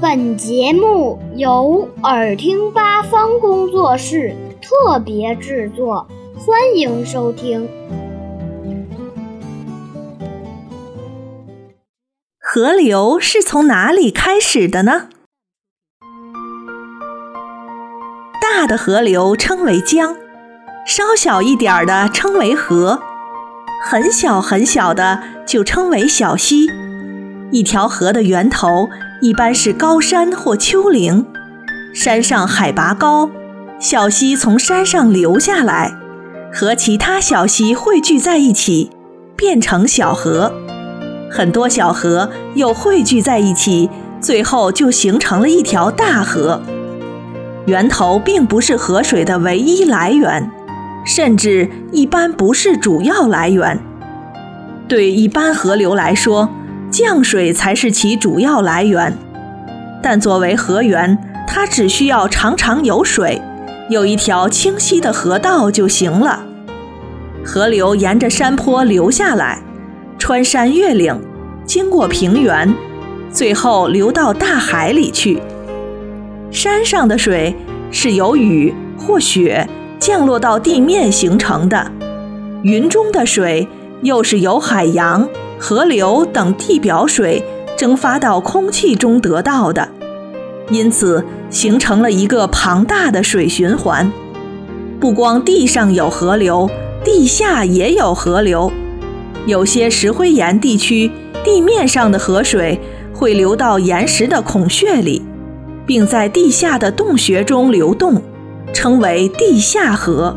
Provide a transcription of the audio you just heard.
本节目由耳听八方工作室特别制作，欢迎收听。河流是从哪里开始的呢？大的河流称为江，稍小一点的称为河，很小很小的就称为小溪。一条河的源头一般是高山或丘陵，山上海拔高，小溪从山上流下来，和其他小溪汇聚在一起，变成小河。很多小河又汇聚在一起，最后就形成了一条大河。源头并不是河水的唯一来源，甚至一般不是主要来源。对一般河流来说，降水才是其主要来源，但作为河源，它只需要常常有水，有一条清晰的河道就行了。河流沿着山坡流下来，穿山越岭，经过平原，最后流到大海里去。山上的水是由雨或雪降落到地面形成的，云中的水又是由海洋。河流等地表水蒸发到空气中得到的，因此形成了一个庞大的水循环。不光地上有河流，地下也有河流。有些石灰岩地区，地面上的河水会流到岩石的孔穴里，并在地下的洞穴中流动，称为地下河。